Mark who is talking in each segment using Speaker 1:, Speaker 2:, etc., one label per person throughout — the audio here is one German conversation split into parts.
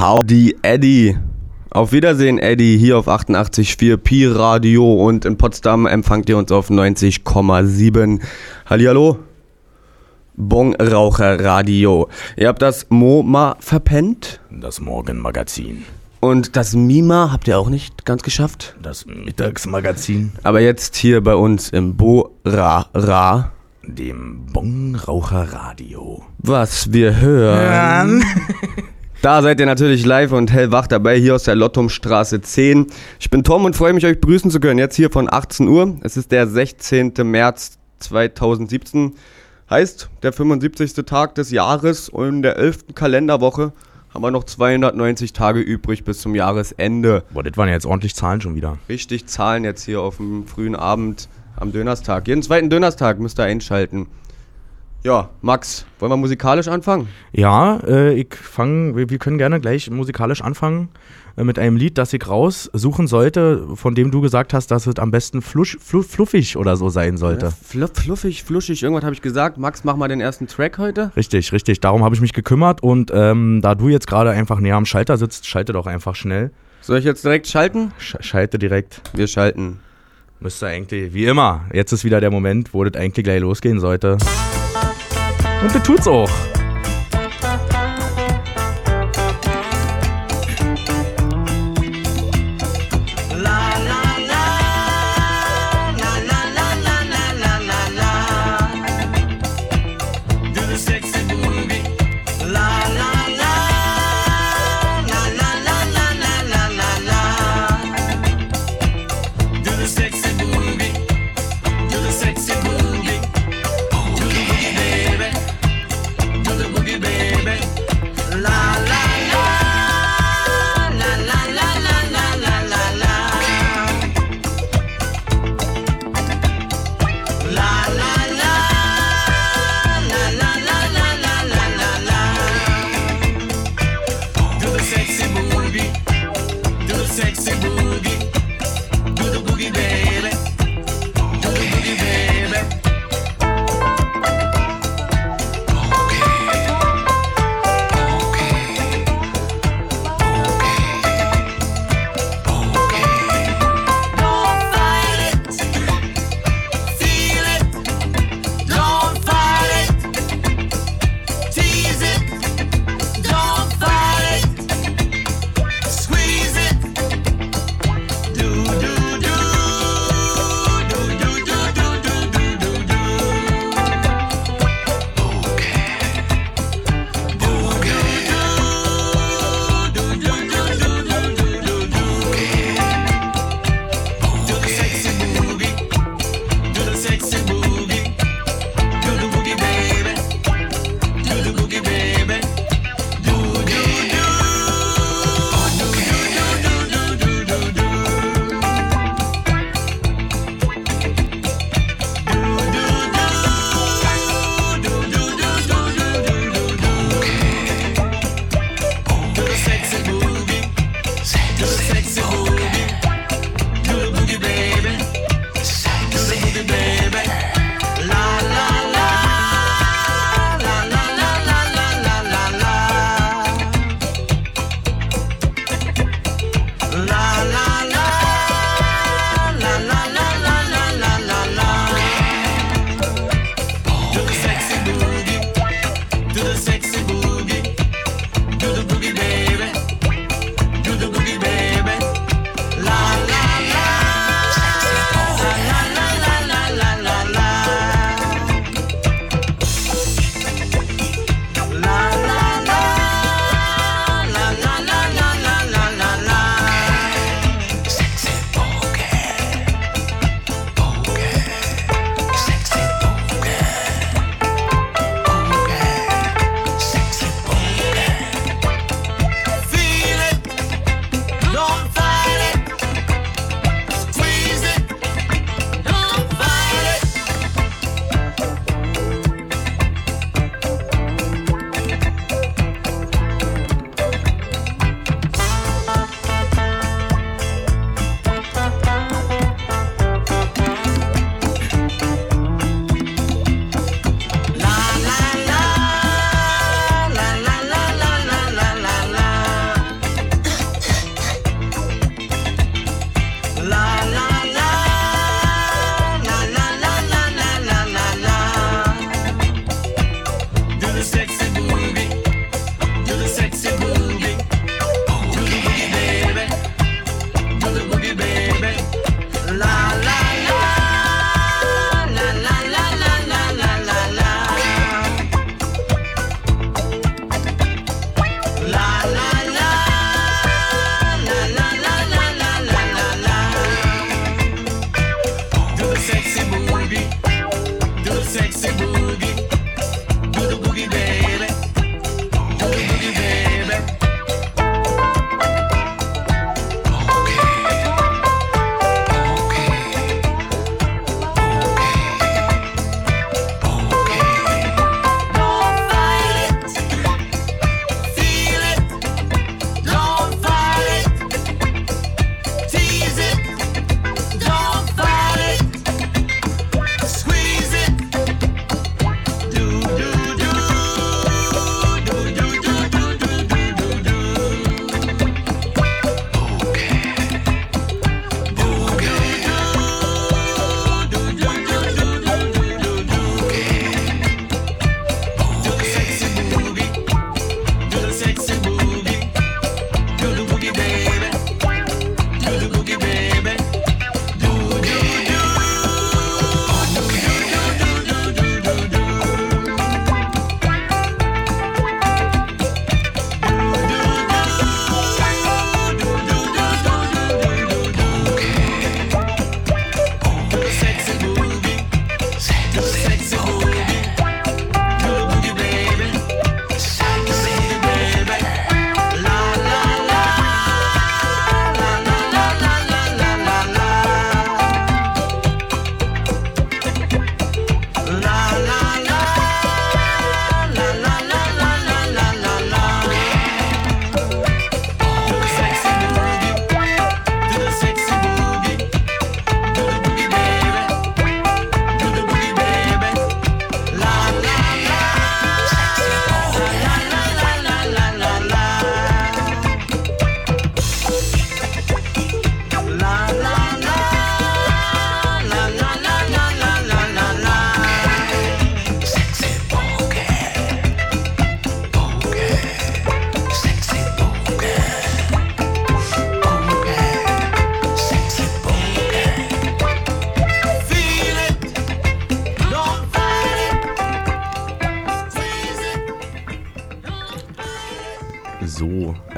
Speaker 1: Howdy Eddie. Auf Wiedersehen, Eddie, hier auf 88.4 Pi Radio und in Potsdam empfangt ihr uns auf 90,7. Hallihallo. Bongraucher Radio. Ihr habt das MoMA verpennt
Speaker 2: Das Morgenmagazin.
Speaker 1: und das Mima habt ihr auch nicht ganz geschafft.
Speaker 2: Das Mittagsmagazin.
Speaker 1: Aber jetzt hier bei uns im Bo-Ra-Ra,
Speaker 2: Dem Bongraucher-Radio.
Speaker 1: was wir hören. Da seid ihr natürlich live und hellwach dabei, hier aus der Lottumstraße 10. Ich bin Tom und freue mich, euch begrüßen zu können. Jetzt hier von 18 Uhr. Es ist der 16. März 2017. Heißt, der 75. Tag des Jahres und in der 11. Kalenderwoche haben wir noch 290 Tage übrig bis zum Jahresende.
Speaker 2: Boah, das waren ja jetzt ordentlich Zahlen schon wieder.
Speaker 1: Richtig Zahlen jetzt hier auf dem frühen Abend am Dönerstag. Jeden zweiten Dönerstag müsst ihr einschalten. Ja, Max, wollen wir musikalisch anfangen?
Speaker 2: Ja, äh, ich fange, wir, wir können gerne gleich musikalisch anfangen äh, mit einem Lied, das ich raussuchen sollte, von dem du gesagt hast, dass es am besten flusch, flu, fluffig oder so sein sollte.
Speaker 1: Fluff, fluffig, fluschig, irgendwas habe ich gesagt. Max, mach mal den ersten Track heute.
Speaker 2: Richtig, richtig. Darum habe ich mich gekümmert und ähm, da du jetzt gerade einfach näher am Schalter sitzt, schalte doch einfach schnell.
Speaker 1: Soll ich jetzt direkt schalten?
Speaker 2: Sch schalte direkt.
Speaker 1: Wir schalten.
Speaker 2: Müsste eigentlich, wie immer, jetzt ist wieder der Moment, wo das eigentlich gleich losgehen sollte. Und das tut's auch.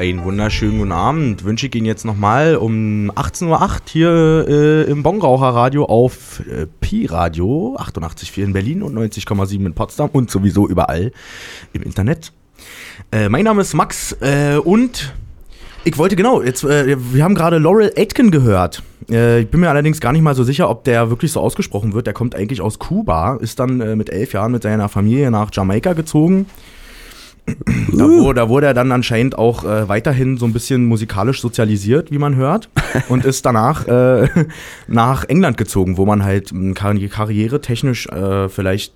Speaker 2: Einen wunderschönen guten Abend. Wünsche ich Ihnen jetzt nochmal um 18.08 Uhr hier äh, im Bongraucher-Radio auf äh, Pi-Radio 88,4 in Berlin und 90,7 in Potsdam und sowieso überall im Internet. Äh, mein Name ist Max äh, und ich wollte genau, jetzt, äh, wir haben gerade Laurel Aitken gehört. Äh, ich bin mir allerdings gar nicht mal so sicher, ob der wirklich so ausgesprochen wird. Der kommt eigentlich aus Kuba, ist dann mit elf Jahren mit seiner Familie nach Jamaika gezogen. Da, wo, da wurde er dann anscheinend auch äh, weiterhin so ein bisschen musikalisch sozialisiert, wie man hört, und ist danach äh, nach England gezogen, wo man halt m, karri karrieretechnisch äh, vielleicht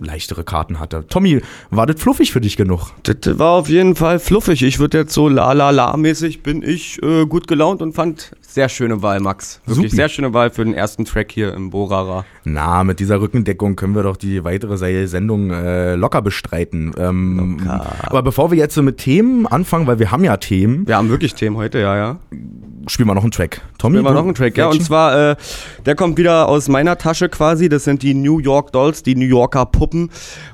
Speaker 2: leichtere Karten hatte. Tommy, war das fluffig für dich genug?
Speaker 1: Das war auf jeden Fall fluffig. Ich würde jetzt so la la la mäßig bin ich äh, gut gelaunt und fand sehr schöne Wahl, Max. Wirklich
Speaker 2: Supi.
Speaker 1: sehr schöne Wahl für den ersten Track hier im Borara.
Speaker 2: Na, mit dieser Rückendeckung können wir doch die weitere Se- Sendung äh, locker bestreiten. Ähm,
Speaker 1: Locker.
Speaker 2: Aber bevor wir jetzt so mit Themen anfangen, weil wir haben ja Themen,
Speaker 1: Wir haben wirklich Themen heute, ja, ja.
Speaker 2: spielen wir noch einen Track. Tommy,
Speaker 1: Spielen wir noch einen Track, ja. Und zwar, äh, der kommt wieder aus meiner Tasche quasi. Das sind die New York Dolls, die New Yorker Puppen.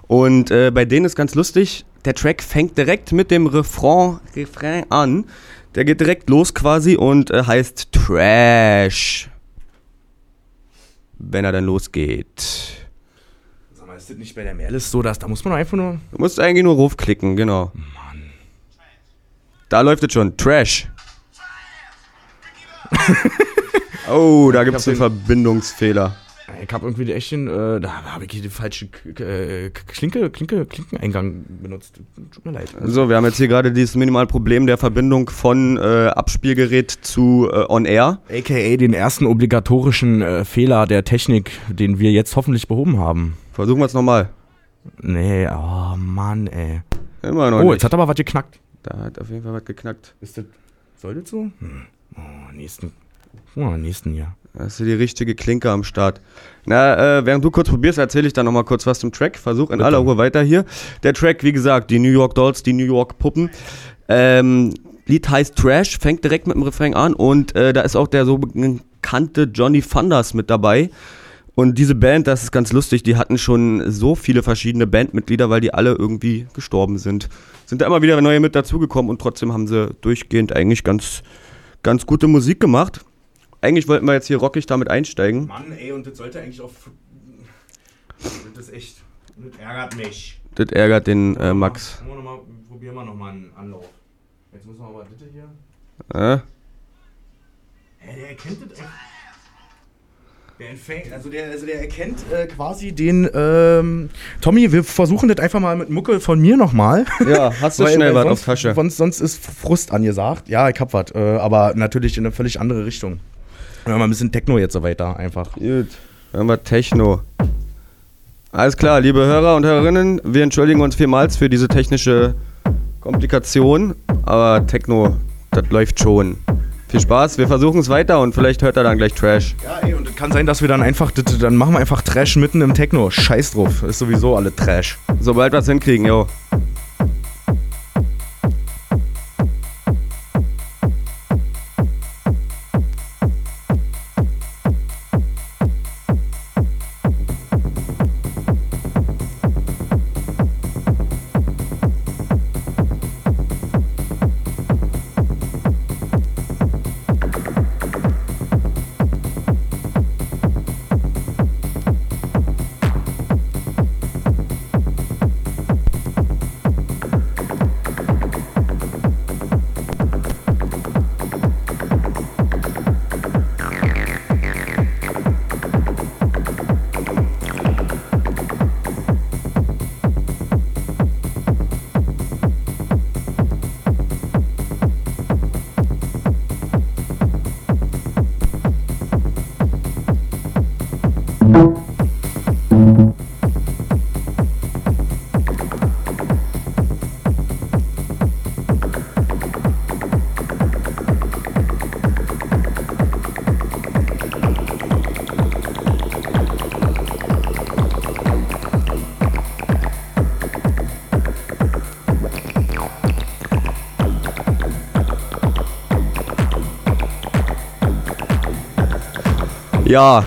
Speaker 1: Und äh, bei denen ist ganz lustig, der Track fängt direkt mit dem Refrain, Refrain an. Der geht direkt los quasi und äh, heißt Trash. Wenn er dann losgeht.
Speaker 2: Sag mal, ist das nicht bei der Merlis so, dass da muss man einfach nur.
Speaker 1: Du musst eigentlich nur raufklicken, genau. Da läuft es schon. Trash. oh, da gibt es einen Verbindungsfehler.
Speaker 2: Ich habe irgendwie die echten, äh, da habe ich hier die falsche K äh, Klinke, Klinke, Klinkeneingang benutzt. Tut mir leid.
Speaker 1: So, wir haben jetzt hier gerade dieses Minimalproblem der Verbindung von äh, Abspielgerät zu äh, On Air.
Speaker 2: AKA den ersten obligatorischen äh, Fehler der Technik, den wir jetzt hoffentlich behoben haben.
Speaker 1: Versuchen wir es nochmal.
Speaker 2: Nee, oh Mann, ey.
Speaker 1: Immer noch
Speaker 2: Oh,
Speaker 1: nicht.
Speaker 2: jetzt hat aber was geknackt.
Speaker 1: Da hat auf jeden Fall was geknackt.
Speaker 2: Ist das, soll das so? Hm. Oh, nächsten, oh, nächsten hier.
Speaker 1: Ist hier die richtige Klinke am Start. Na, äh, während du kurz probierst, erzähle ich dann nochmal kurz was zum Track. Versuch in
Speaker 2: Bitte.
Speaker 1: aller Ruhe weiter hier. Der Track, wie gesagt, die New York Dolls, die New York Puppen. Ähm, Lied heißt Trash, fängt direkt mit dem Refrain an und äh, da ist auch der so bekannte Johnny Thunders mit dabei. Und diese Band, das ist ganz lustig, die hatten schon so viele verschiedene Bandmitglieder, weil die alle irgendwie gestorben sind. Sind da immer wieder neue mit dazugekommen und trotzdem haben sie durchgehend eigentlich ganz, ganz gute Musik gemacht. Eigentlich wollten wir jetzt hier rockig damit einsteigen.
Speaker 2: Mann, ey, und das sollte eigentlich auf. Das ist echt. Das ärgert mich.
Speaker 1: Das ärgert den äh, Max.
Speaker 2: Mal, mal, probieren wir nochmal einen Anlauf. Jetzt müssen wir aber bitte hier.
Speaker 1: Äh?
Speaker 2: Hä, der erkennt das echt. Der entfängt, also der, also der erkennt äh, quasi den, ähm, Tommy, wir versuchen das einfach mal mit Mucke von mir nochmal.
Speaker 1: Ja, hast du
Speaker 2: Weil-
Speaker 1: schnell was auf Tasche.
Speaker 2: Sonst, sonst ist Frust angesagt. Ja, ich hab was, äh, aber natürlich in eine völlig andere Richtung. Wir mal ein bisschen Techno jetzt so weiter, einfach.
Speaker 1: Gut, hören wir Techno. Alles klar, liebe Hörer und Hörerinnen, wir entschuldigen uns vielmals für diese technische Komplikation, aber Techno, das läuft schon. Viel Spaß, wir versuchen es weiter und vielleicht hört er dann gleich Trash.
Speaker 2: Ja, ey, und es kann sein, dass wir dann einfach, dann machen wir einfach Trash mitten im Techno. Scheiß drauf, ist sowieso alle Trash.
Speaker 1: Sobald wir es hinkriegen, jo. Ja,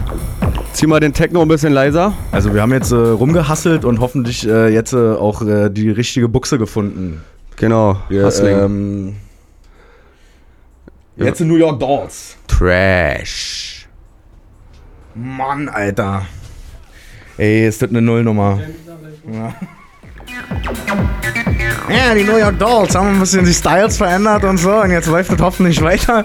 Speaker 1: zieh mal den Techno ein bisschen leiser.
Speaker 2: Also wir haben jetzt äh, rumgehasselt und hoffentlich äh, jetzt äh, auch äh, die richtige Buchse gefunden.
Speaker 3: Genau,
Speaker 2: Wir,
Speaker 3: Hustling.
Speaker 2: ähm, jetzt in New York Dolls.
Speaker 3: Trash.
Speaker 2: Mann, Alter. Ey, ist das eine Nullnummer? Ja. ja, die New York Dolls haben ein bisschen die Styles verändert und so und jetzt läuft das hoffentlich weiter.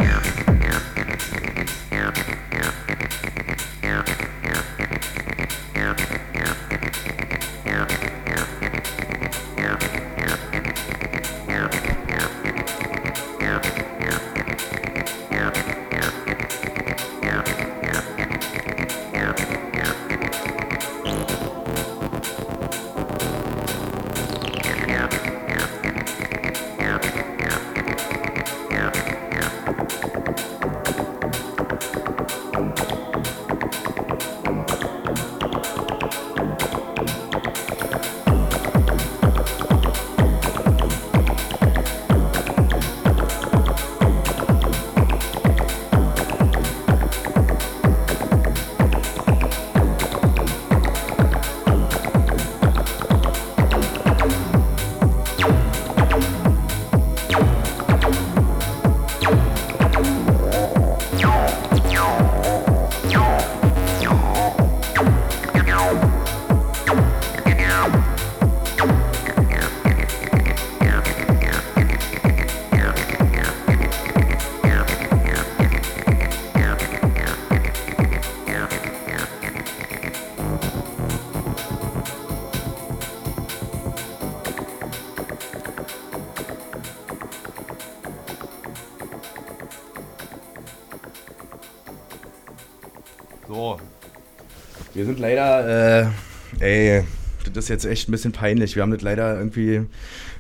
Speaker 2: Jetzt echt ein bisschen peinlich. Wir haben das leider irgendwie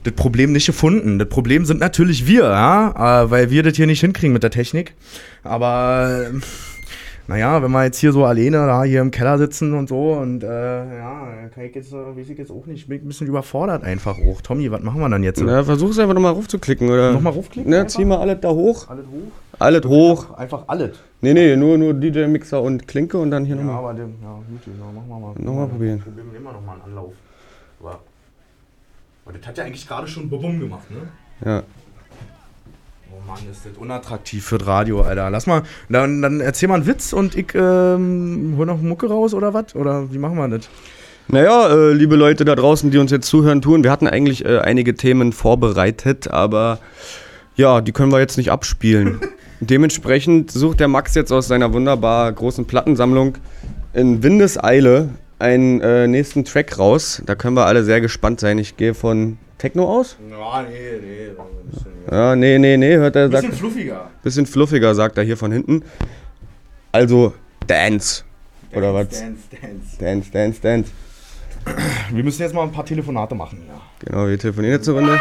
Speaker 2: das Problem nicht gefunden. Das Problem sind natürlich wir, ja, äh, weil wir das hier nicht hinkriegen mit der Technik. Aber naja, wenn wir jetzt hier so alleine da hier im Keller sitzen und so und äh, ja, kann ich jetzt, weiß ich jetzt auch nicht, bin ich ein bisschen überfordert einfach auch. Tommy, was machen wir dann jetzt?
Speaker 3: Na, versuch's einfach nochmal raufzuklicken, oder?
Speaker 2: Nochmal raufklicken
Speaker 3: Ne, zieh mal alles da hoch.
Speaker 2: Alles hoch?
Speaker 3: Alles hoch.
Speaker 2: Einfach alles.
Speaker 3: Nee, nee, nur, nur DJ-Mixer und Klinke und dann hier
Speaker 2: Ja,
Speaker 3: nochmal.
Speaker 2: aber den, ja, gut, ja, machen wir mal.
Speaker 3: Nochmal probieren.
Speaker 2: Probieren wir immer nochmal einen Anlauf. Aber, aber das hat ja eigentlich gerade schon Bubum gemacht, ne?
Speaker 3: Ja.
Speaker 2: Mann, ist das unattraktiv für das Radio, Alter. Lass mal, dann, dann erzähl mal einen Witz und ich ähm, hol noch Mucke raus oder was? Oder wie machen wir das?
Speaker 3: Naja, äh, liebe Leute da draußen, die uns jetzt zuhören tun, wir hatten eigentlich äh, einige Themen vorbereitet, aber ja, die können wir jetzt nicht abspielen. Dementsprechend sucht der Max jetzt aus seiner wunderbar großen Plattensammlung in Windeseile einen äh, nächsten Track raus. Da können wir alle sehr gespannt sein. Ich gehe von Techno aus?
Speaker 2: Ja, nee, nee. Bisschen,
Speaker 3: Ja, nee, nee, nee, hört er, sagt,
Speaker 2: fluffiger.
Speaker 3: bisschen fluffiger, sagt er hier von hinten. Also Dance. Oder was?
Speaker 2: Dance, dance.
Speaker 3: Dance, Dance, Dance.
Speaker 2: Wir müssen jetzt mal ein paar Telefonate machen, ja.
Speaker 3: Genau, wir telefonieren jetzt eine Runde.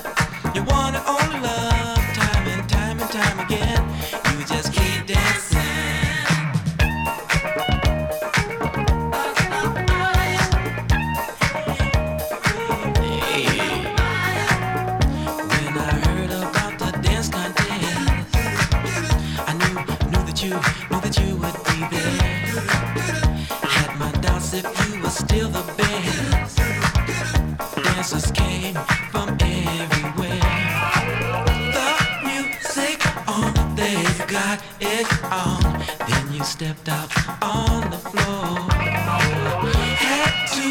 Speaker 3: stepped out on the floor. Had to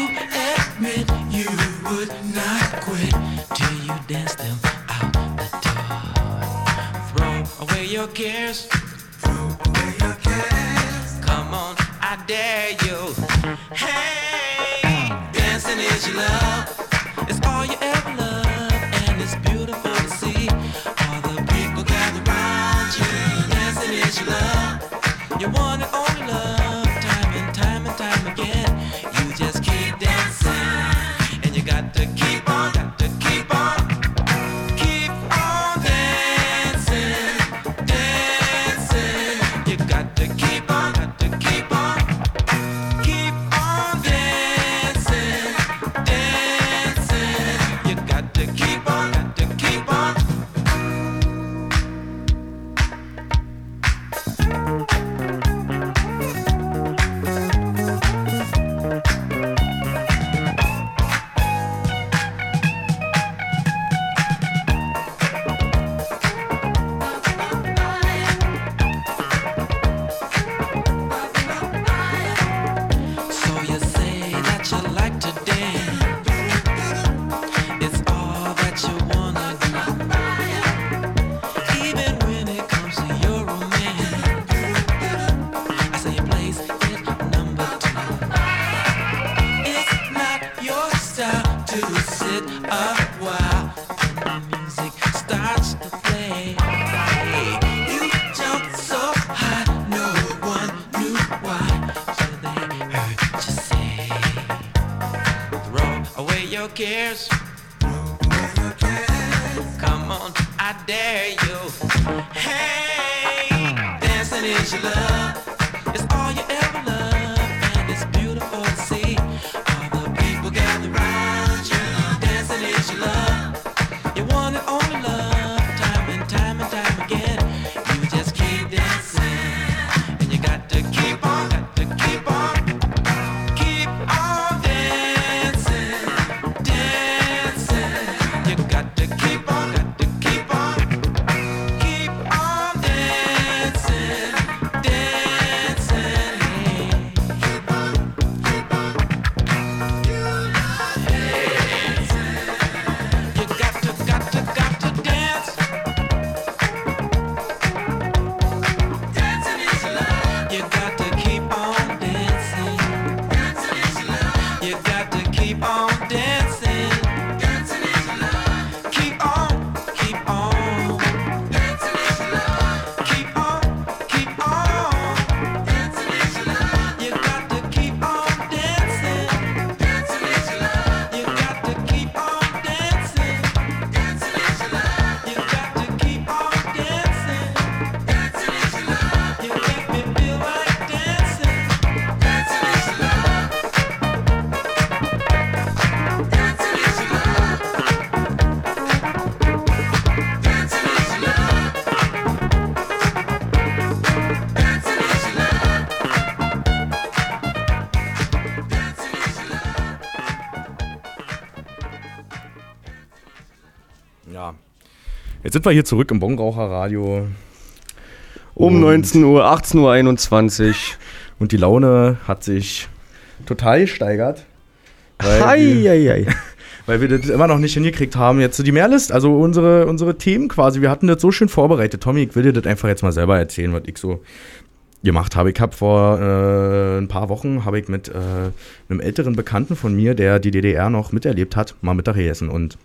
Speaker 3: admit you would not quit till you danced them out the door. Throw away your cares.
Speaker 2: Jetzt sind wir hier zurück im Bongraucher-Radio
Speaker 1: Um
Speaker 2: Und-
Speaker 1: 19 Uhr, 18 Uhr 21.
Speaker 2: und die Laune hat sich total gesteigert. Weil, wir,
Speaker 1: Heieiei.
Speaker 2: weil wir das immer noch nicht hingekriegt haben. Jetzt die Mehrlist, also unsere, unsere Themen quasi. Wir hatten das so schön vorbereitet. Tommy, ich will dir das einfach jetzt mal selber erzählen, was ich so gemacht habe. Ich habe vor äh, ein paar Wochen habe ich mit äh, einem älteren Bekannten von mir, der die DDR noch miterlebt hat, mal Mittag gegessen und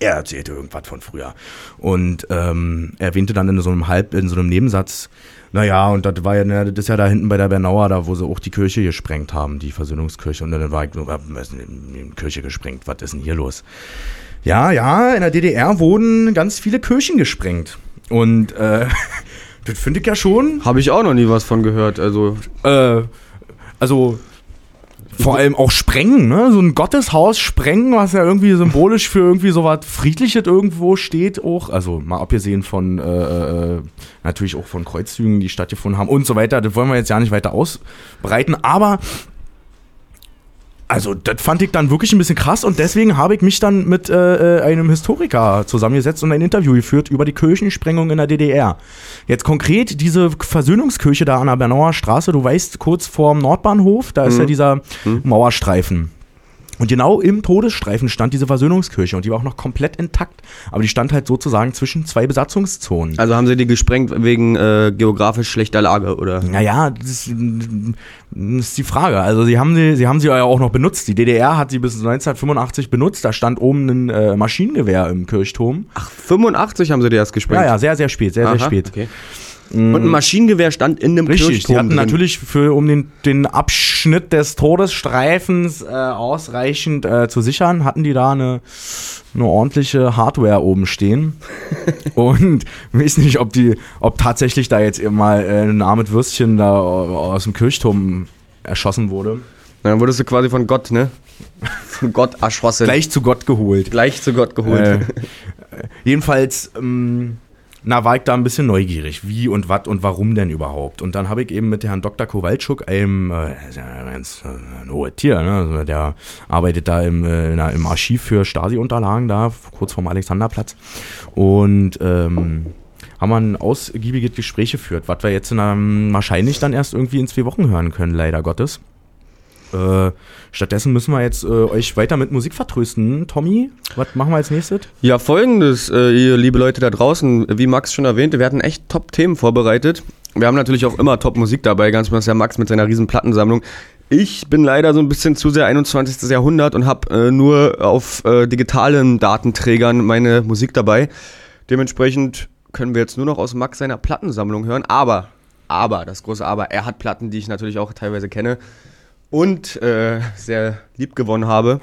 Speaker 2: er erzählte irgendwas von früher und ähm, erwähnte dann in so einem Halb, in so einem Nebensatz, naja, und das war ja, das ist ja da hinten bei der Bernauer, da wo sie auch die Kirche gesprengt haben, die Versöhnungskirche. Und dann war ich nur, was ist denn Kirche gesprengt? Was ist denn hier los? Ja, ja, in der DDR wurden ganz viele Kirchen gesprengt. Und äh, das finde ich ja schon
Speaker 1: Habe ich auch noch nie was von gehört. Also,
Speaker 2: äh, also vor allem auch sprengen, ne? So ein Gotteshaus sprengen, was ja irgendwie symbolisch für irgendwie so was Friedliches irgendwo steht auch. Also mal abgesehen von äh, äh, natürlich auch von Kreuzzügen, die stattgefunden haben und so weiter. Das wollen wir jetzt ja nicht weiter ausbreiten, aber Also, das fand ich dann wirklich ein bisschen krass und deswegen habe ich mich dann mit äh, äh, einem Historiker zusammengesetzt und ein Interview geführt über die Kirchensprengung in der DDR. Jetzt konkret diese Versöhnungskirche da an der Bernauer Straße, du weißt, kurz vorm Nordbahnhof, da ist ja dieser Mauerstreifen. Und genau im Todesstreifen stand diese Versöhnungskirche und die war auch noch komplett intakt. Aber die stand halt sozusagen zwischen zwei Besatzungszonen.
Speaker 1: Also haben sie die gesprengt wegen äh, geografisch schlechter Lage, oder?
Speaker 2: Naja, das ist, das ist die Frage. Also sie haben sie, sie haben sie ja auch noch benutzt. Die DDR hat sie bis 1985 benutzt. Da stand oben ein äh, Maschinengewehr im Kirchturm.
Speaker 1: Ach, 85 haben sie die erst gesprengt.
Speaker 2: Ja, ja, sehr, sehr spät, sehr,
Speaker 1: Aha,
Speaker 2: sehr spät.
Speaker 1: Okay. Und ein Maschinengewehr stand in dem
Speaker 2: Richtig,
Speaker 1: Kirchturm
Speaker 2: die hatten
Speaker 1: drin.
Speaker 2: natürlich für, um den, den Abschnitt des Todesstreifens äh, ausreichend äh, zu sichern, hatten die da eine, eine ordentliche Hardware oben stehen. Und ich weiß nicht, ob die, ob tatsächlich da jetzt mal äh, ein armes Würstchen da aus dem Kirchturm erschossen wurde.
Speaker 1: Dann wurdest du quasi von Gott, ne? Von Gott erschossen.
Speaker 2: Gleich zu Gott geholt.
Speaker 1: Gleich zu Gott geholt.
Speaker 2: Äh, jedenfalls, ähm, na, war ich da ein bisschen neugierig, wie und was und warum denn überhaupt. Und dann habe ich eben mit Herrn Dr. Kowalczuk, einem äh, ganz äh, ein hohes Tier, ne? also der arbeitet da im, äh, na, im Archiv für Stasi-Unterlagen da, kurz vorm Alexanderplatz. Und ähm, haben wir ein ausgiebiges Gespräch geführt, was wir jetzt in einem, wahrscheinlich dann erst irgendwie in zwei Wochen hören können, leider Gottes. Äh, stattdessen müssen wir jetzt äh, euch weiter mit Musik vertrösten. Tommy, was machen wir als nächstes?
Speaker 1: Ja, folgendes, äh, ihr liebe Leute da draußen, wie Max schon erwähnte, wir hatten echt Top-Themen vorbereitet. Wir haben natürlich auch immer Top-Musik dabei, ganz besonders der Max mit seiner riesen Plattensammlung. Ich bin leider so ein bisschen zu sehr 21. Jahrhundert und habe äh, nur auf äh, digitalen Datenträgern meine Musik dabei. Dementsprechend können wir jetzt nur noch aus Max seiner Plattensammlung hören. Aber, aber, das große Aber, er hat Platten, die ich natürlich auch teilweise kenne und äh, sehr lieb gewonnen habe.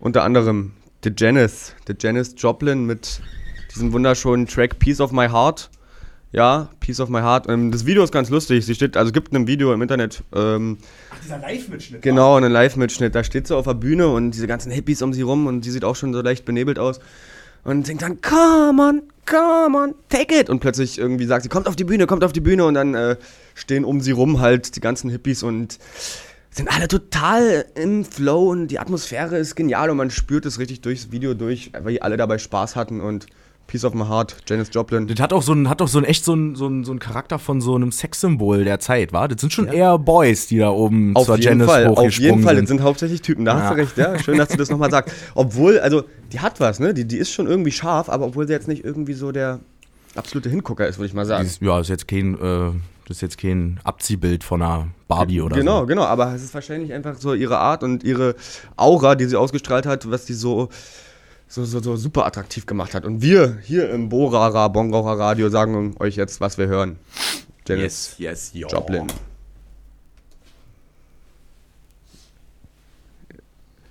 Speaker 1: Unter anderem The Janis, The Janis Joplin mit diesem wunderschönen Track Piece of My Heart. Ja, Piece of My Heart. Ähm, das Video ist ganz lustig. Sie steht, also es gibt ein Video im Internet. Ähm,
Speaker 2: Dieser Live-Mitschnitt.
Speaker 1: genau, einen Live-Mitschnitt. Da steht sie auf der Bühne und diese ganzen Hippies um sie rum und sie sieht auch schon so leicht benebelt aus. Und singt dann, come on, come on, take it. Und plötzlich irgendwie sagt sie, kommt auf die Bühne, kommt auf die Bühne. Und dann äh, stehen um sie rum halt die ganzen Hippies und sind alle total im Flow und die Atmosphäre ist genial und man spürt es richtig durchs Video durch, weil alle dabei Spaß hatten und Piece of My Heart, Janis Joplin.
Speaker 2: Das hat auch so ein, hat auch so ein echt so ein, so ein, so ein Charakter von so einem Sexsymbol der Zeit, war? Das sind schon eher Boys, die da oben
Speaker 1: Auf
Speaker 2: zur
Speaker 1: jeden
Speaker 2: Janice
Speaker 1: Fall, auf jeden Fall, das
Speaker 2: sind.
Speaker 1: sind hauptsächlich Typen, da hast
Speaker 2: Ja.
Speaker 1: du recht, ja. Schön, dass du das nochmal sagst. Obwohl, also, die hat was, ne? Die, die ist schon irgendwie scharf, aber obwohl sie jetzt nicht irgendwie so der absolute Hingucker ist, würde ich mal sagen.
Speaker 2: Dieses- ja, ist jetzt kein, äh, das ist jetzt kein Abziehbild von einer Barbie oder
Speaker 1: genau,
Speaker 2: so.
Speaker 1: genau, aber es ist wahrscheinlich einfach so ihre Art und ihre Aura, die sie ausgestrahlt hat, was die so, so, so, so super attraktiv gemacht hat. Und wir hier im Borara Bongraucher Radio sagen euch jetzt, was wir hören. Janis
Speaker 2: yes, ja.
Speaker 1: Joplin.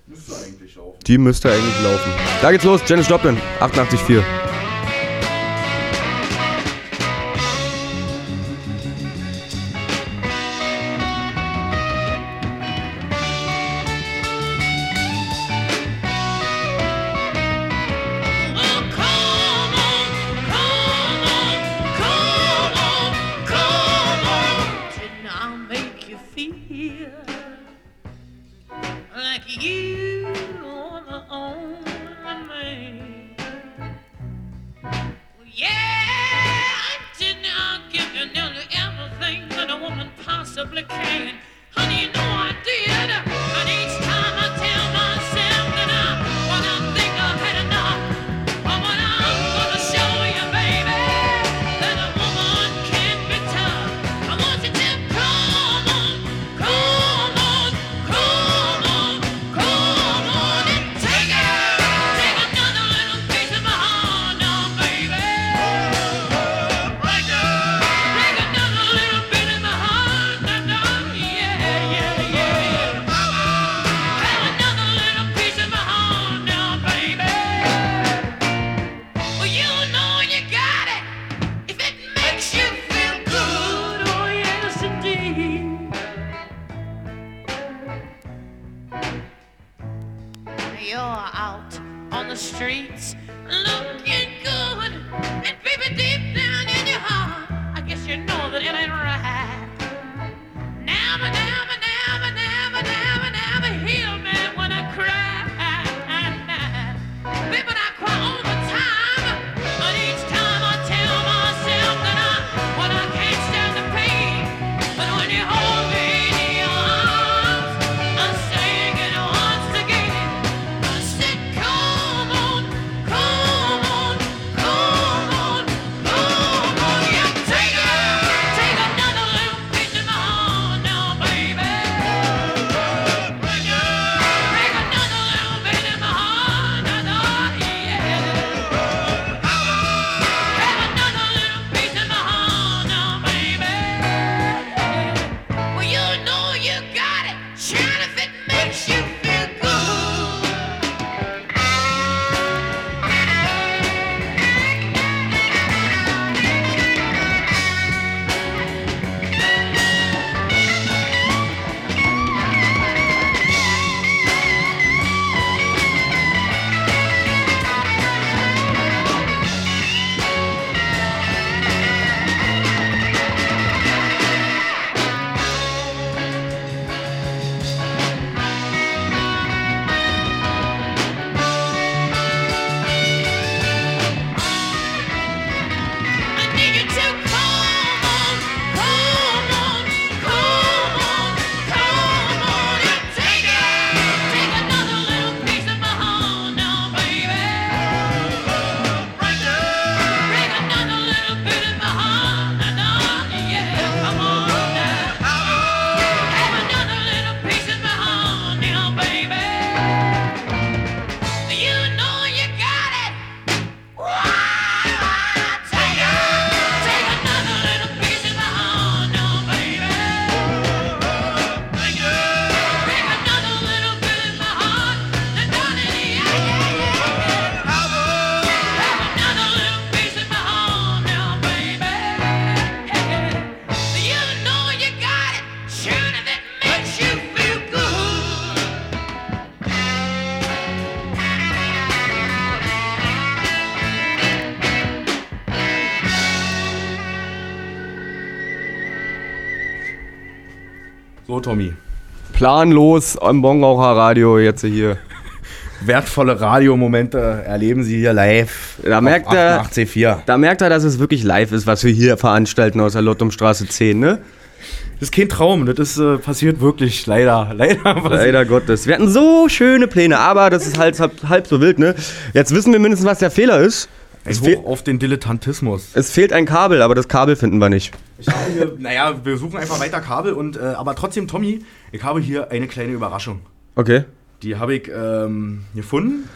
Speaker 2: Müsste eigentlich laufen.
Speaker 1: Die müsste eigentlich laufen. Da geht's los, Janis Joplin, 88,4.
Speaker 2: Tommy.
Speaker 1: Planlos am Bongraucher Radio jetzt hier.
Speaker 2: Wertvolle Radiomomente erleben Sie hier live.
Speaker 1: Da merkt er-
Speaker 2: 88,4.
Speaker 1: Da merkt er, dass es wirklich live ist, was wir hier veranstalten aus der Lottumstraße 10, ne?
Speaker 2: Das ist kein Traum, das ist äh, passiert wirklich, leider. Leider.
Speaker 1: Leider Gottes. Wir hatten so schöne Pläne, aber das ist halt halb, halb so wild, ne? Jetzt wissen wir mindestens, was der Fehler ist. Es,
Speaker 2: Ein
Speaker 1: fehl,
Speaker 2: Hoch auf den Dilettantismus.
Speaker 1: es fehlt ein Kabel, aber das Kabel finden wir nicht.
Speaker 2: Ich habe hier, naja, wir suchen einfach weiter Kabel und, äh, aber trotzdem, Tommy, ich habe hier eine kleine Überraschung.
Speaker 1: Okay,
Speaker 2: Die habe ich ähm, gefunden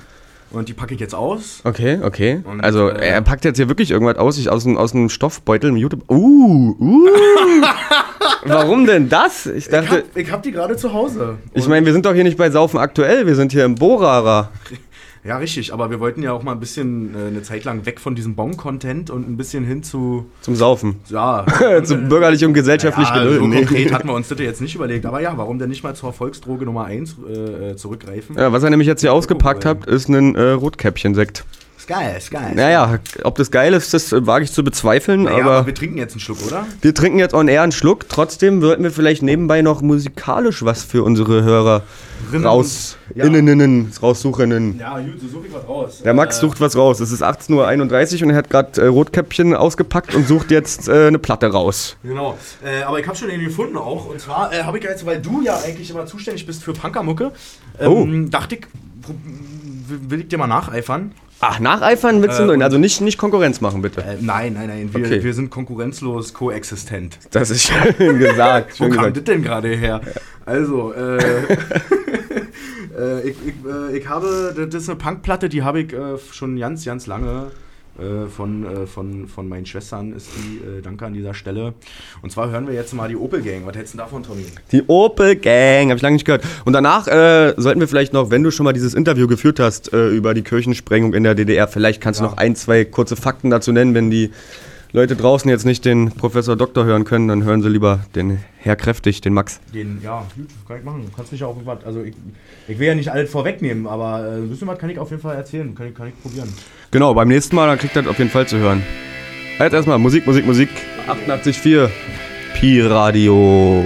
Speaker 2: und die packe ich jetzt aus.
Speaker 1: okay, okay.
Speaker 2: Und,
Speaker 1: also,
Speaker 2: äh,
Speaker 1: er packt jetzt hier wirklich irgendwas aus, sich aus, dem- aus einem Stoffbeutel im YouTube. Uh, uh. Warum denn das? Ich
Speaker 2: Ich
Speaker 1: dachte,
Speaker 2: habe ich hab die gerade zu Hause.
Speaker 1: ich meine, wir sind doch hier nicht bei Saufen aktuell, wir sind hier im Borara.
Speaker 2: Ja, richtig, aber wir wollten ja auch mal ein bisschen äh, eine Zeit lang weg von diesem Bon-Content und ein bisschen hin zu,
Speaker 1: Zum Saufen.
Speaker 2: ja,
Speaker 1: Zu bürgerlich und gesellschaftlich
Speaker 2: ja, so
Speaker 1: gedulden. Nee.
Speaker 2: konkret hatten wir uns das jetzt nicht überlegt. Aber ja, warum denn nicht mal zur Volksdroge Nummer 1 äh, äh, zurückgreifen?
Speaker 1: Ja, was er nämlich jetzt hier ausgepackt hat, ist ein äh, Rotkäppchen-Sekt.
Speaker 2: Ist geil, ist geil.
Speaker 1: Naja, ob das geil ist, das wage ich zu bezweifeln,
Speaker 2: Naja,
Speaker 1: aber
Speaker 2: aber wir trinken jetzt einen Schluck, oder?
Speaker 1: wir trinken jetzt on air einen Schluck. Trotzdem sollten wir vielleicht nebenbei noch musikalisch was für unsere Hörer
Speaker 2: Rinnen
Speaker 1: raus,
Speaker 2: ja.
Speaker 1: inneninnen, raussucherinnen.
Speaker 2: Ja, gut, so suche ich was raus.
Speaker 1: Der Max
Speaker 2: Äh,
Speaker 1: sucht was raus. Es ist 18.31 Uhr und er hat gerade äh, Rotkäppchen ausgepackt und sucht jetzt äh, eine Platte raus.
Speaker 2: Genau. Äh, aber ich habe schon den gefunden auch. Und zwar äh, habe ich jetzt, weil du ja eigentlich immer zuständig bist für Punkermucke, ähm, dachte ich, will ich dir mal nacheifern.
Speaker 1: Ach, nacheifern willst du
Speaker 2: Äh,
Speaker 1: Also nicht, nicht Konkurrenz machen, bitte.
Speaker 2: Äh, nein, nein, nein. Wir,
Speaker 1: Okay.
Speaker 2: wir sind konkurrenzlos koexistent.
Speaker 1: Das ist schön gesagt.
Speaker 2: Wo
Speaker 1: Schön
Speaker 2: kam
Speaker 1: gesagt.
Speaker 2: das denn gerade her? Also, äh, äh, ich, ich, äh, ich habe, das ist eine Punkplatte, die habe ich äh, schon ganz, ganz lange äh, von, äh, von, von meinen Schwestern, ist die, äh, danke an dieser Stelle. Und zwar hören wir jetzt mal die Opel Gang. Was hältst du davon, Tommy?
Speaker 1: Die Opel Gang, habe ich lange nicht gehört. Und danach äh, sollten wir vielleicht noch, wenn du schon mal dieses Interview geführt hast äh, über die Kirchensprengung in der DDR, vielleicht kannst du
Speaker 2: Ja.
Speaker 1: noch ein, zwei kurze Fakten dazu nennen, wenn die Leute draußen jetzt nicht den Professor Doktor hören können, dann hören sie lieber den Herr Kräftig, den Max.
Speaker 2: Den, ja, gut, kann ich machen. Du kannst mich auch was, also ich, ich will ja nicht alles vorwegnehmen, aber äh, ein bisschen was kann ich auf jeden Fall erzählen, kann ich, kann ich probieren.
Speaker 1: Genau, beim nächsten Mal, dann kriegt das auf jeden Fall zu hören. Jetzt erstmal Musik, Musik, Musik. 88.4 Pi Radio.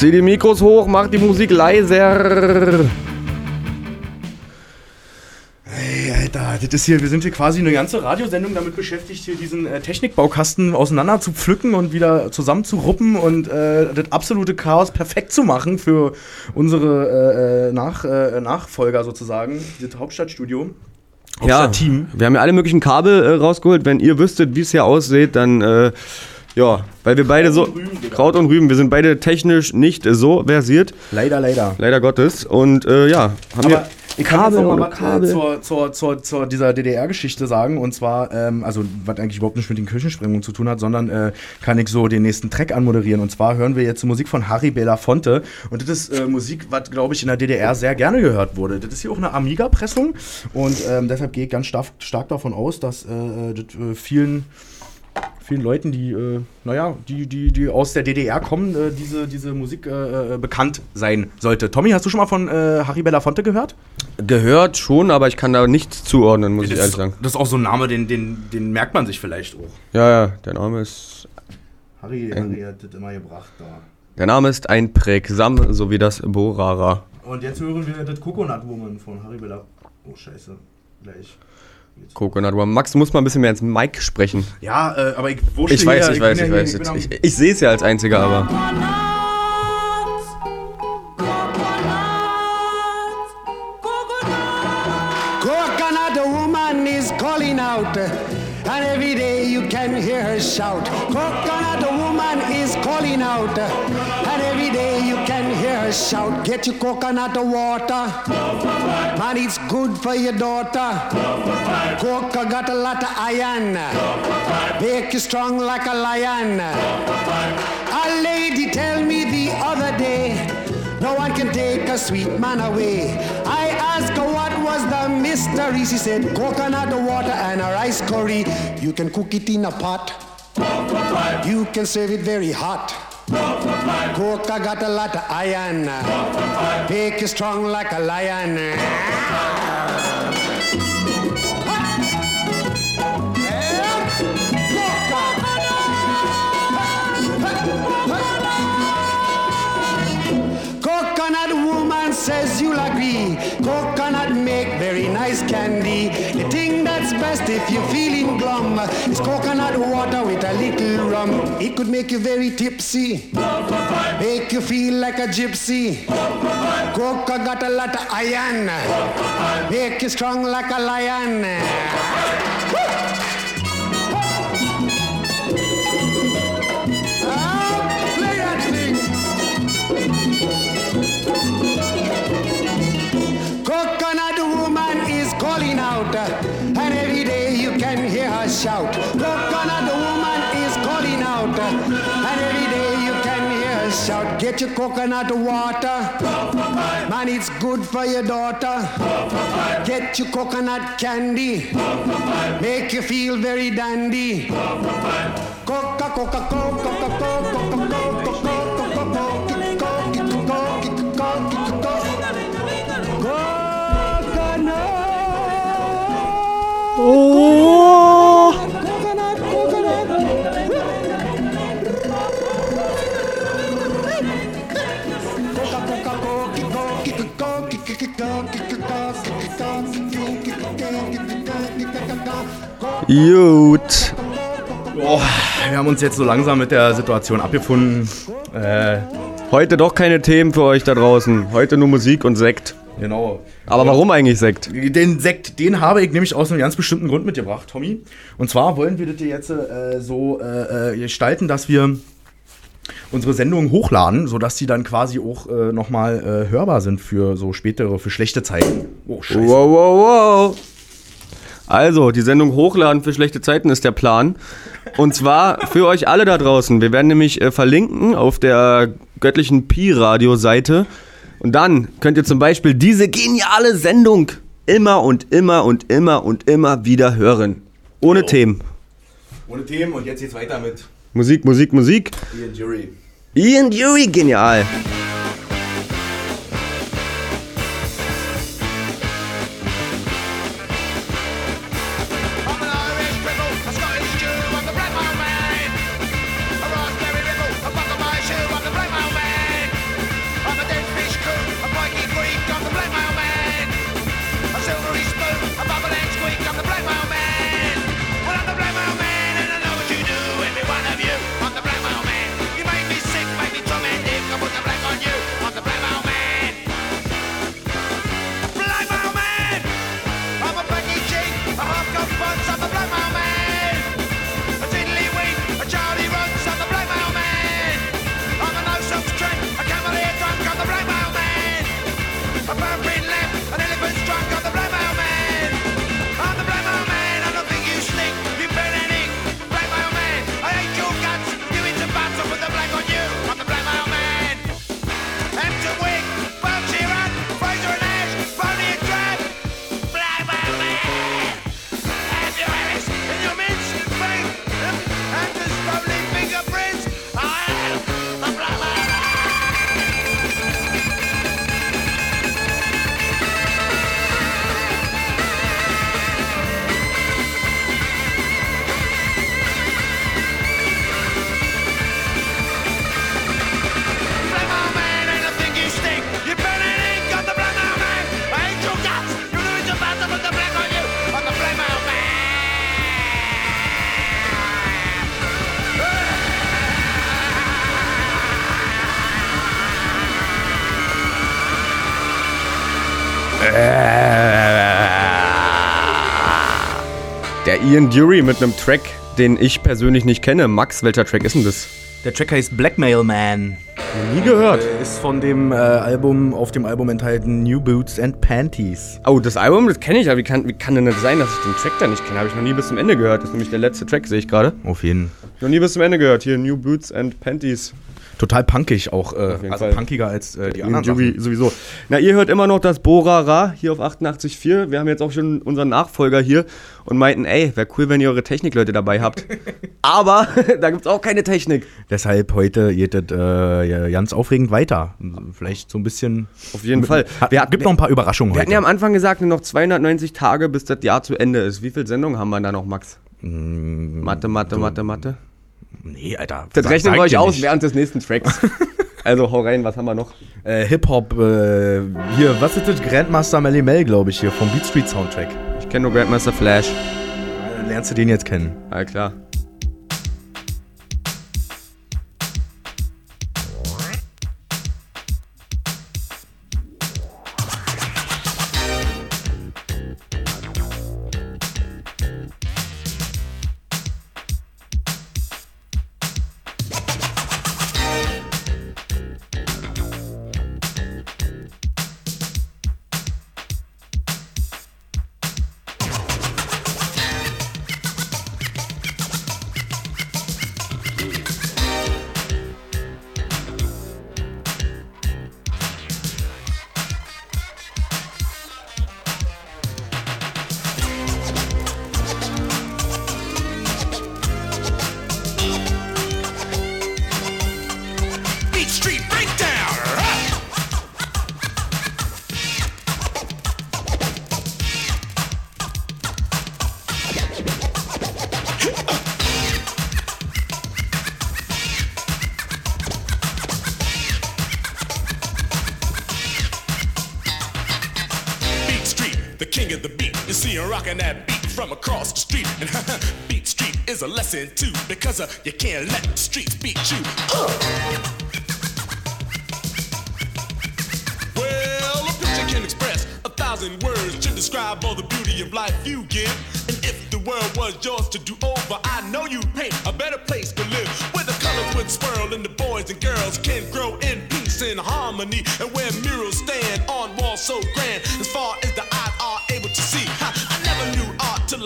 Speaker 1: Zieh die Mikros hoch, mach die Musik leiser.
Speaker 2: Alter, das ist hier, wir sind hier quasi eine ganze Radiosendung damit beschäftigt, hier diesen äh, Technikbaukasten auseinander zu pflücken und wieder zusammenzuruppen und äh, das absolute Chaos perfekt zu machen für unsere äh, äh, Nach, äh, Nachfolger sozusagen, das Hauptstadtstudio.
Speaker 1: Ja,
Speaker 2: Hauptstadtteam.
Speaker 1: wir haben ja alle möglichen Kabel äh, rausgeholt. Wenn ihr wüsstet, wie es hier aussieht, dann ja, weil wir beide so
Speaker 2: Rüben, Digga.
Speaker 1: Kraut und Rüben, wir sind beide technisch nicht so versiert,
Speaker 2: Leider, leider.
Speaker 1: leider Gottes. Und äh, ja, haben wir
Speaker 2: Ich kann
Speaker 1: Kabel
Speaker 2: jetzt noch
Speaker 1: ohne
Speaker 2: mal
Speaker 1: Kabel.
Speaker 2: äh, zur, zur, zur, zur dieser DDR-Geschichte sagen. Und zwar, ähm, also was eigentlich überhaupt nicht mit den Kirchensprengung zu tun hat, sondern äh, kann ich so den nächsten Track anmoderieren. Und zwar hören wir jetzt Musik von Harry Belafonte. Und das ist äh, Musik, was, glaube ich, in der DDR sehr gerne gehört wurde. Das ist hier auch eine Amiga-Pressung. Und ähm, deshalb gehe ich ganz stark, stark davon aus, dass äh, das äh, vielen vielen Leuten, die, äh, naja, die, die, die aus der DDR kommen, äh, diese, diese Musik äh, äh, bekannt sein sollte. Tommy, hast du schon mal von äh, Harry Belafonte gehört?
Speaker 1: Gehört schon, aber ich kann da nichts zuordnen, muss ich
Speaker 2: Das
Speaker 1: ehrlich
Speaker 2: ist,
Speaker 1: sagen.
Speaker 2: das ist auch so ein Name, den, den, den merkt man sich vielleicht auch.
Speaker 1: Ja, ja, der Name ist.
Speaker 2: Harry. Harry hat das immer gebracht da.
Speaker 1: Der Name ist ein Prägsam, so wie das Borara.
Speaker 2: Und jetzt hören wir das Coconut Woman von Harry Bela. Oh, scheiße. Gleich.
Speaker 1: Coconut One. Max, du musst mal ein bisschen mehr ins Mic sprechen.
Speaker 2: Ja, äh, aber ich wusste
Speaker 1: Ich weiß,
Speaker 2: hier,
Speaker 1: ich weiß, ich
Speaker 2: ja
Speaker 1: weiß.
Speaker 2: hier-
Speaker 1: Jetzt,
Speaker 2: bin
Speaker 1: ich
Speaker 2: am-
Speaker 1: ich sehe es ja als einziger, aber.
Speaker 4: Coconut woman is calling out, and every day you can hear her shout. Coconut woman is calling out, and every day you can hear her shout. Get your coconut water, man, it's good for your daughter. Coca got a lot of iron, make you strong like a lion. A lady tell me the other day. No one can take a sweet man away. I was the mystery. She said coconut water and a rice curry. You can cook it in a pot. You can serve it very hot. Coca got a lot of iron. Make you strong like a lion. Nice candy. The thing that's best if you're feeling glum is coconut water with a little rum. It could make you very tipsy, make you feel like a gypsy. Coca got a lot of iron, make you strong like a lion. shout. Look on the woman is calling out. And every day you can hear her shout. Get your coconut water. Man, it's good for your daughter. Get your coconut candy. Make you feel very dandy. Coca, Coca, Coca, Coca, Coca, Coca.
Speaker 1: Gut.
Speaker 2: Oh, wir haben uns jetzt so langsam mit der Situation abgefunden. Äh,
Speaker 1: Heute doch keine Themen für euch da draußen. Heute nur Musik und Sekt.
Speaker 2: genau.
Speaker 1: Aber warum eigentlich Sekt?
Speaker 2: Den Sekt, den habe ich nämlich aus einem ganz bestimmten Grund mitgebracht, Tommy. Und zwar wollen wir das jetzt äh, so äh, äh, gestalten, dass wir unsere Sendungen hochladen, sodass die dann quasi auch äh, nochmal äh, hörbar sind für so spätere, für schlechte Zeiten. Oh, scheiße.
Speaker 1: Wow, wow, wow. Also, die Sendung hochladen für schlechte Zeiten ist der Plan. Und zwar für euch alle da draußen. Wir werden nämlich äh, verlinken auf der göttlichen Pi-Radio-Seite. Und dann könnt ihr zum Beispiel diese geniale Sendung immer und immer und immer und immer wieder hören. Ohne
Speaker 2: Jo.
Speaker 1: Themen.
Speaker 2: Ohne Themen und jetzt geht's weiter mit
Speaker 1: Musik, Musik, Musik.
Speaker 2: Ian Jury.
Speaker 1: Ian Dewey, genial. Ian Dury mit einem Track, den ich persönlich nicht kenne. Max, welcher Track ist denn das?
Speaker 2: Der Track heißt Blackmail Man.
Speaker 1: Nie gehört.
Speaker 2: Äh, Ist von dem äh, Album, auf dem Album enthalten New Boots and Panties.
Speaker 1: Oh, das Album, das kenne ich, aber wie kann, wie kann denn das sein, dass ich den Track da nicht kenne? Habe ich noch nie bis zum Ende gehört. Das ist nämlich der letzte Track, sehe ich gerade.
Speaker 2: Auf jeden
Speaker 1: Noch nie bis zum Ende gehört. Hier, New Boots and Panties.
Speaker 2: Total punkig auch. Äh, also
Speaker 1: Fall.
Speaker 2: punkiger als äh, die
Speaker 1: Ian
Speaker 2: anderen. Sachen.
Speaker 1: sowieso. Na, ihr hört immer noch das Borara hier auf 88.4. Wir haben jetzt auch schon unseren Nachfolger hier und meinten, ey, wäre cool, wenn ihr eure Technikleute dabei habt. aber da gibt's auch keine Technik.
Speaker 2: Deshalb heute geht es äh, ganz aufregend weiter. Vielleicht so ein bisschen.
Speaker 1: Auf jeden Fall.
Speaker 2: Hat,
Speaker 1: Wir hatten-
Speaker 2: gibt noch ein paar Überraschungen
Speaker 1: Wir
Speaker 2: heute.
Speaker 1: hatten ja am Anfang gesagt, nur noch 290 Tage, bis das Jahr zu Ende ist. Wie viele Sendungen haben wir da noch, Max?
Speaker 2: Mm,
Speaker 1: Mathe, Mathe, Mathe, Mathe.
Speaker 2: Nee, Alter.
Speaker 1: Das
Speaker 2: sag-
Speaker 1: rechnen wir euch aus
Speaker 2: nicht.
Speaker 1: während des nächsten Tracks. also hau rein, was haben wir noch?
Speaker 2: Äh, Hip-Hop, äh, hier, was ist das? Grandmaster Melly Mel, glaube ich, hier, vom Beat Street Soundtrack.
Speaker 1: Ich kenne nur Grandmaster Flash.
Speaker 2: Dann lernst du den jetzt kennen.
Speaker 1: Ah, klar.
Speaker 5: Rocking that beat from across the street. And Beat Street is a lesson too, because uh, you can't let the streets beat you. Uh. Well, a picture can express a thousand words to describe all the beauty of life you give. And if the world was yours to do over, I know you'd paint a better place to live. Where the colors would swirl and the boys and girls can grow in peace and harmony. And where murals stand on walls so grand, as far as the eyes are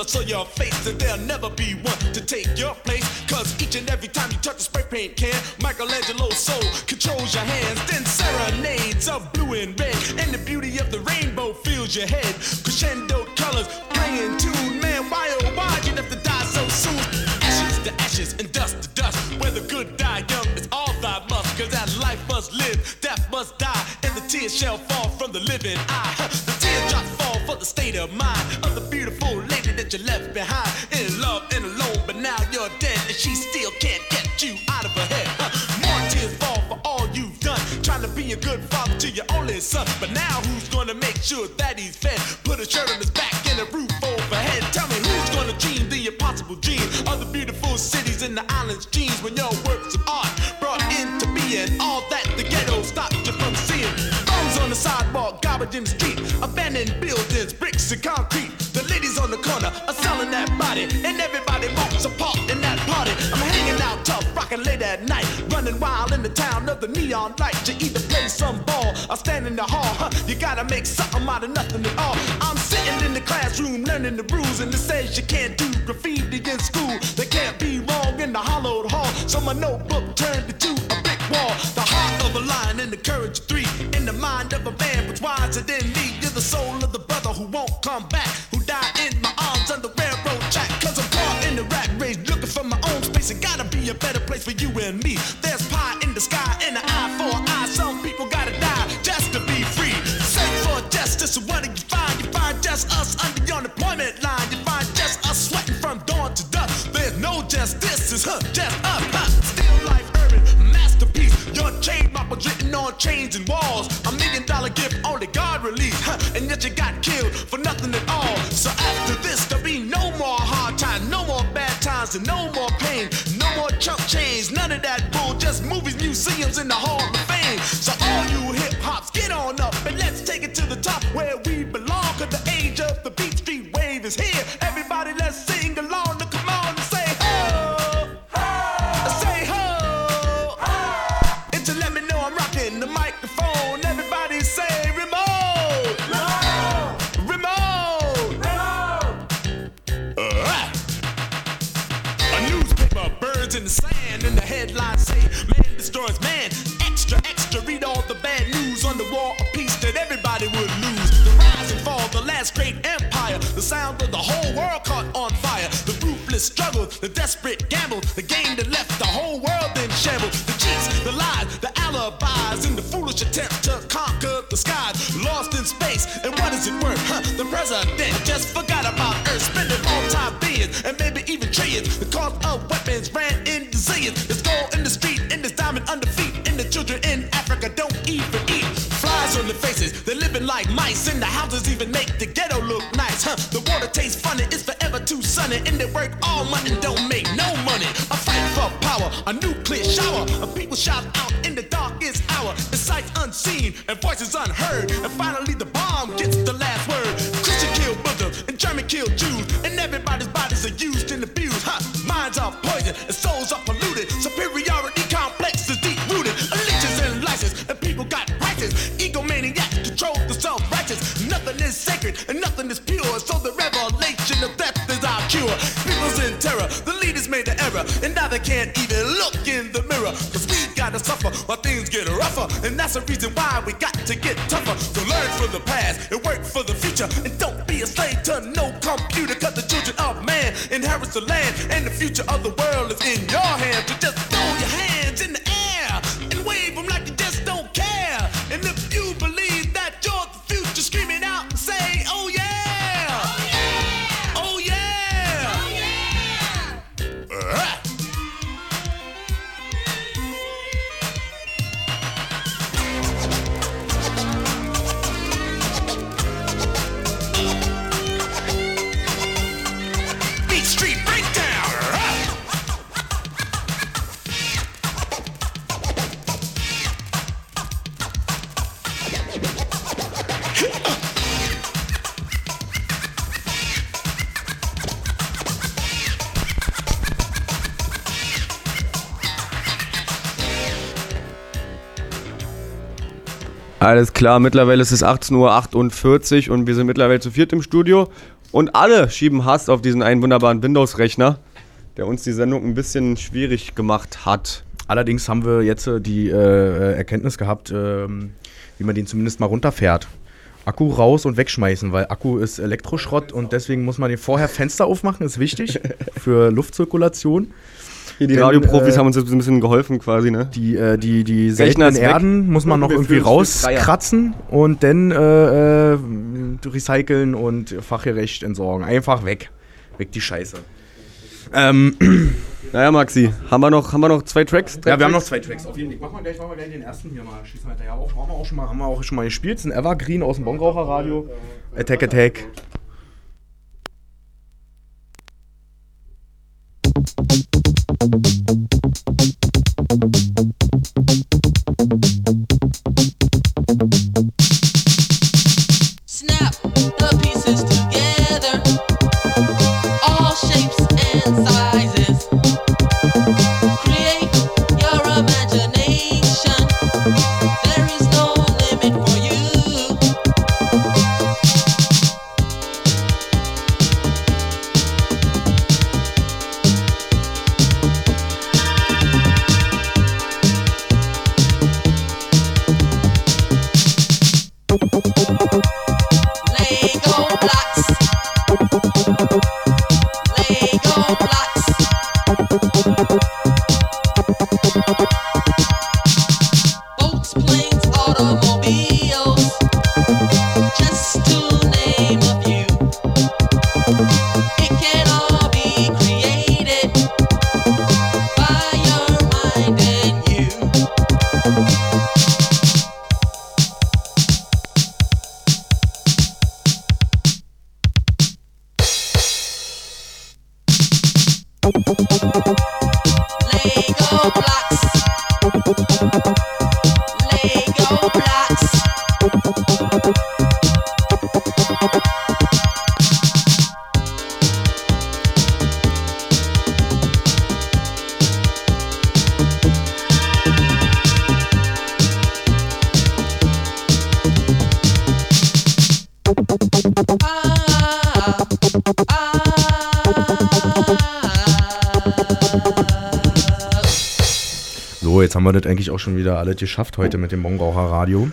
Speaker 5: I saw your face, and there'll never be one to take your place. Cause each and every time you touch a spray paint can, Michelangelo's soul controls your hands. Then serenades of blue and red, and the beauty of the rainbow fills your head. Crescendo colors playing tune, man, why oh why you have to die so soon? Ashes to ashes and dust to dust, where the good die young is all thy must. Cause that life must live, death must die, and the tears shall fall from the living eye. The teardrops fall for the state of mind you left behind. In love and alone, but now you're dead, and she still can't get you out of her head. Huh. More tears fall for all you've done, trying to be a good father to your only son. But now who's gonna make sure that he's fed? Put a shirt on his back and a roof overhead. Tell me who's gonna dream the impossible dream of the beautiful cities and the islands' dreams when your works of art brought into being all that the ghetto stopped you from seeing. Bums on the sidewalk, garbage in the street, abandoned buildings, bricks and concrete. Are selling that body, and everybody wants a part in that party. I'm hanging out tough, rocking late at night, running wild in the town of the neon light. You either play some ball or stand in the hall. Huh? You gotta make something out of nothing at all. I'm sitting in the classroom learning the rules, and it says you can't do graffiti in school. They can't be wrong in the hollowed hall, so my notebook turned into a brick wall. The heart of a lion and the courage of three. In the mind of a man, what's wiser than me? You're the soul of the brother who won't come back, be a better place for you and me. There's pie in the sky and an eye for an eye. Some people gotta die just to be free. Search for justice, what do you find? You find just us under the unemployment line. You find just us sweating from dawn to dusk. There's no justice, it's huh, just us. Huh. Still life urban, masterpiece. Your chain mop was written on chains and walls. A million dollar gift only God released. Huh. And yet you got killed for nothing at all. So after this, there'll be no more hard times, no more bad times, and no more pain change. None of that bull, just movies, museums, and the Hall of Fame. So all you hip hops, get on up and let's take it to the top where we belong. Cause the age of the Beat Street wave is here. Great empire, the sound of the whole world caught on fire. The ruthless struggle, the desperate gamble, the game that left the whole world in shambles. The cheats, the lies, the alibis, and the foolish attempt to conquer the skies. Lost in space, and what is it worth? Huh? The president just forgot about Earth, spending all time billions and maybe even trillions. The cost of weapons ran into zillions. There's gold in the street, and there's diamond under feet, and the children in Africa don't even eat. Flies on the faces, they're living like mice, and the houses even make the Huh? The water tastes funny, it's forever too sunny, and they work all month and don't make no money. A fight for power, a nuclear shower, of people shout out in the darkest hour. The sights unseen and voices unheard, and finally and now they can't even look in the mirror. Cause we gotta suffer while things get rougher. And that's the reason why we got to get tougher. So learn from the past
Speaker 1: Alles klar, mittlerweile ist es 18.48 Uhr und wir sind mittlerweile zu viert im Studio. Und alle schieben Hass auf diesen einen wunderbaren Windows-Rechner, der uns die Sendung ein bisschen schwierig gemacht hat.
Speaker 2: Allerdings haben wir jetzt äh, die äh, Erkenntnis gehabt, ähm, wie man den zumindest mal runterfährt. Akku raus und wegschmeißen, weil Akku ist Elektroschrott und deswegen muss man den vorher Fenster aufmachen, ist wichtig für Luftzirkulation.
Speaker 1: Hier, die Radioprofis
Speaker 2: äh,
Speaker 1: haben uns jetzt ein bisschen geholfen quasi, ne?
Speaker 2: Die, äh, die, die seltenen. Erden muss man noch irgendwie rauskratzen und dann äh, äh, recyceln und fachgerecht entsorgen. Einfach weg. Weg die Scheiße. Ähm,
Speaker 1: Naja, Maxi, haben wir noch, haben wir noch zwei Tracks?
Speaker 2: Ja, wir haben noch zwei Tracks. Auf jeden Fall. Machen wir gleich, machen wir gleich den ersten hier mal. Schießen wir hinterher. Auch, haben wir auch schon mal, haben wir auch schon mal gespielt. Das ist ein Evergreen aus dem Bongraucher-Radio. Attack, Attack.
Speaker 6: It can
Speaker 2: jetzt haben wir das eigentlich auch schon wieder alles geschafft heute mit dem Bongraucher Radio.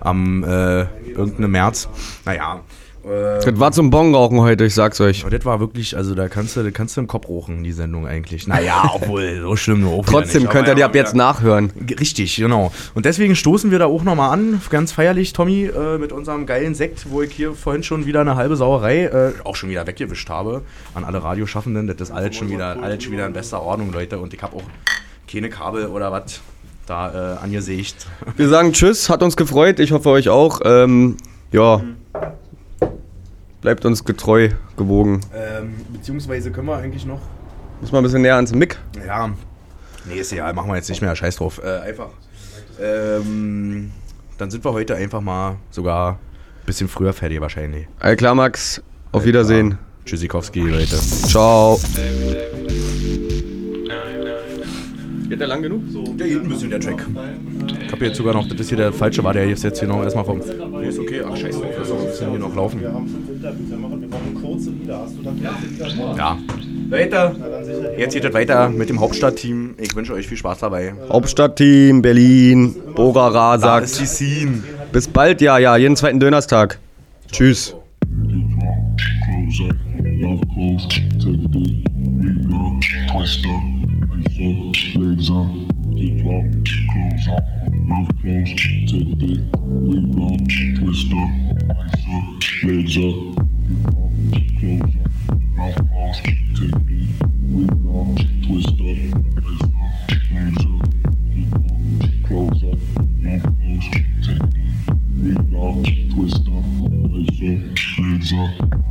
Speaker 2: Am äh, irgendeinem März. Naja. Äh,
Speaker 1: Das war zum Bongrauchen heute, ich sag's euch.
Speaker 2: das war wirklich, also da kannst du, da kannst du im Kopf rauchen, die Sendung eigentlich. Naja, obwohl, so schlimm nur auch
Speaker 1: Trotzdem
Speaker 2: nicht.
Speaker 1: könnt ihr die ab jetzt nachhören.
Speaker 2: Richtig, genau. Und deswegen stoßen wir da auch nochmal an, ganz feierlich, Tommy, äh, mit unserem geilen Sekt, wo ich hier vorhin schon wieder eine halbe Sauerei äh, auch schon wieder weggewischt habe. An alle Radioschaffenden, das ist alles schon wieder, alles schon wieder in bester Ordnung, Leute. Und ich habe auch keine Kabel oder was da äh, angesägt.
Speaker 1: Wir sagen Tschüss, hat uns gefreut, ich hoffe euch auch. Ähm, ja, bleibt uns getreu, gewogen.
Speaker 2: Ähm, beziehungsweise können wir eigentlich noch.
Speaker 1: Muss mal ein bisschen näher ans Mic.
Speaker 2: Ja. Nee, ist egal, machen wir jetzt nicht mehr, scheiß drauf. Äh, einfach. Ähm, dann sind wir heute einfach mal sogar ein bisschen früher fertig wahrscheinlich.
Speaker 1: All klar, Max, auf Wiedersehen.
Speaker 2: Tschüssikowski, Leute.
Speaker 1: Ciao. Geht der lang genug?
Speaker 2: Ja, geht ein bisschen der Track. Ich habe jetzt sogar noch, das ist hier der falsche, war der jetzt, jetzt hier noch erstmal vom. Nee, ist okay, ach scheiße, wir bisschen hier noch laufen.
Speaker 7: Wir haben fünf Interviews, wir machen, wir machen kurze Lieder. Hast du dann ja.
Speaker 2: Ja. Leute, jetzt geht es weiter mit dem Hauptstadtteam. Ich wünsche euch viel Spaß dabei.
Speaker 1: Hauptstadtteam, Berlin, Bogara
Speaker 2: Da ist
Speaker 1: sagt
Speaker 2: die Scene.
Speaker 1: bis bald, ja, ja, jeden zweiten Dönerstag. Tschüss.
Speaker 8: Close legs up, hip up, curls up, mouth closed, take dick, lip up, twist up, eyes up, legs up, hip up, take dick, lip up, twist legs up, legs up.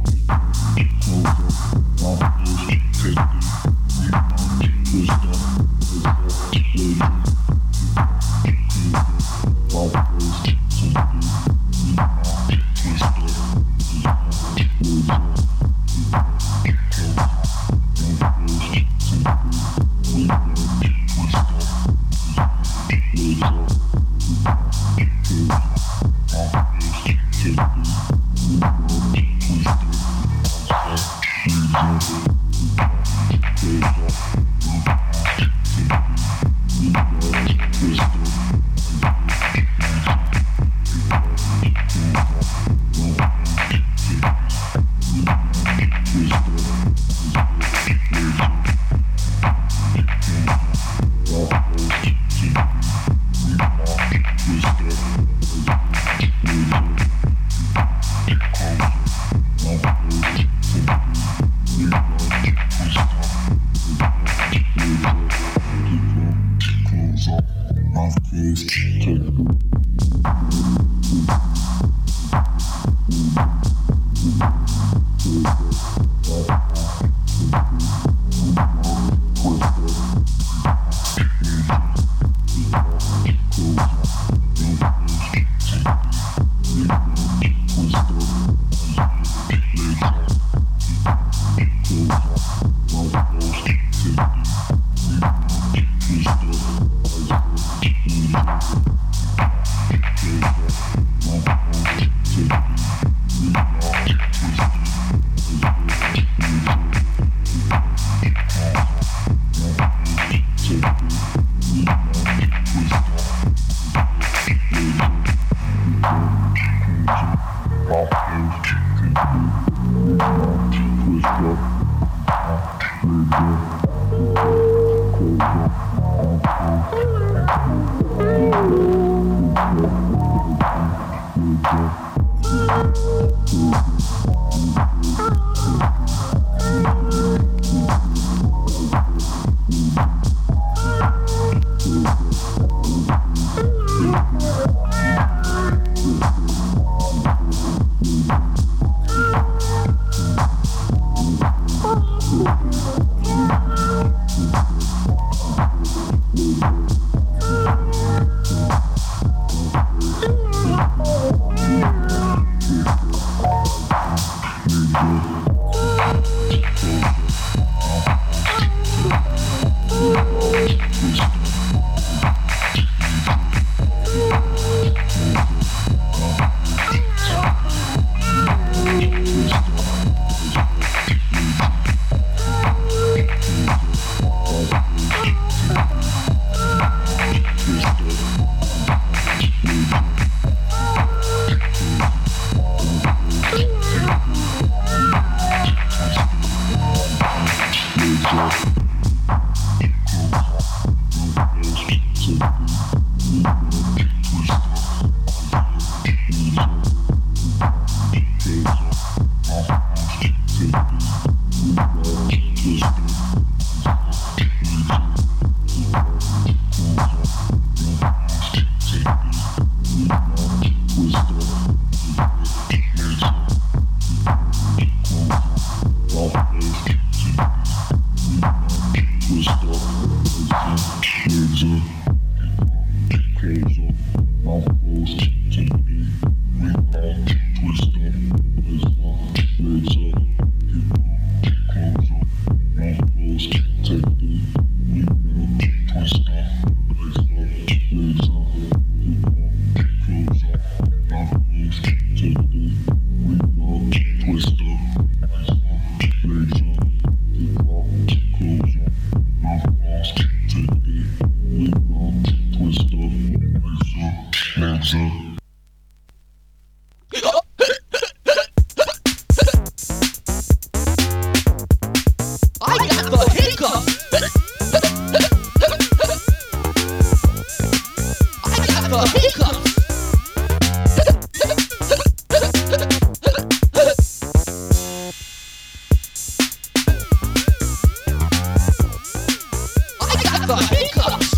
Speaker 8: thought.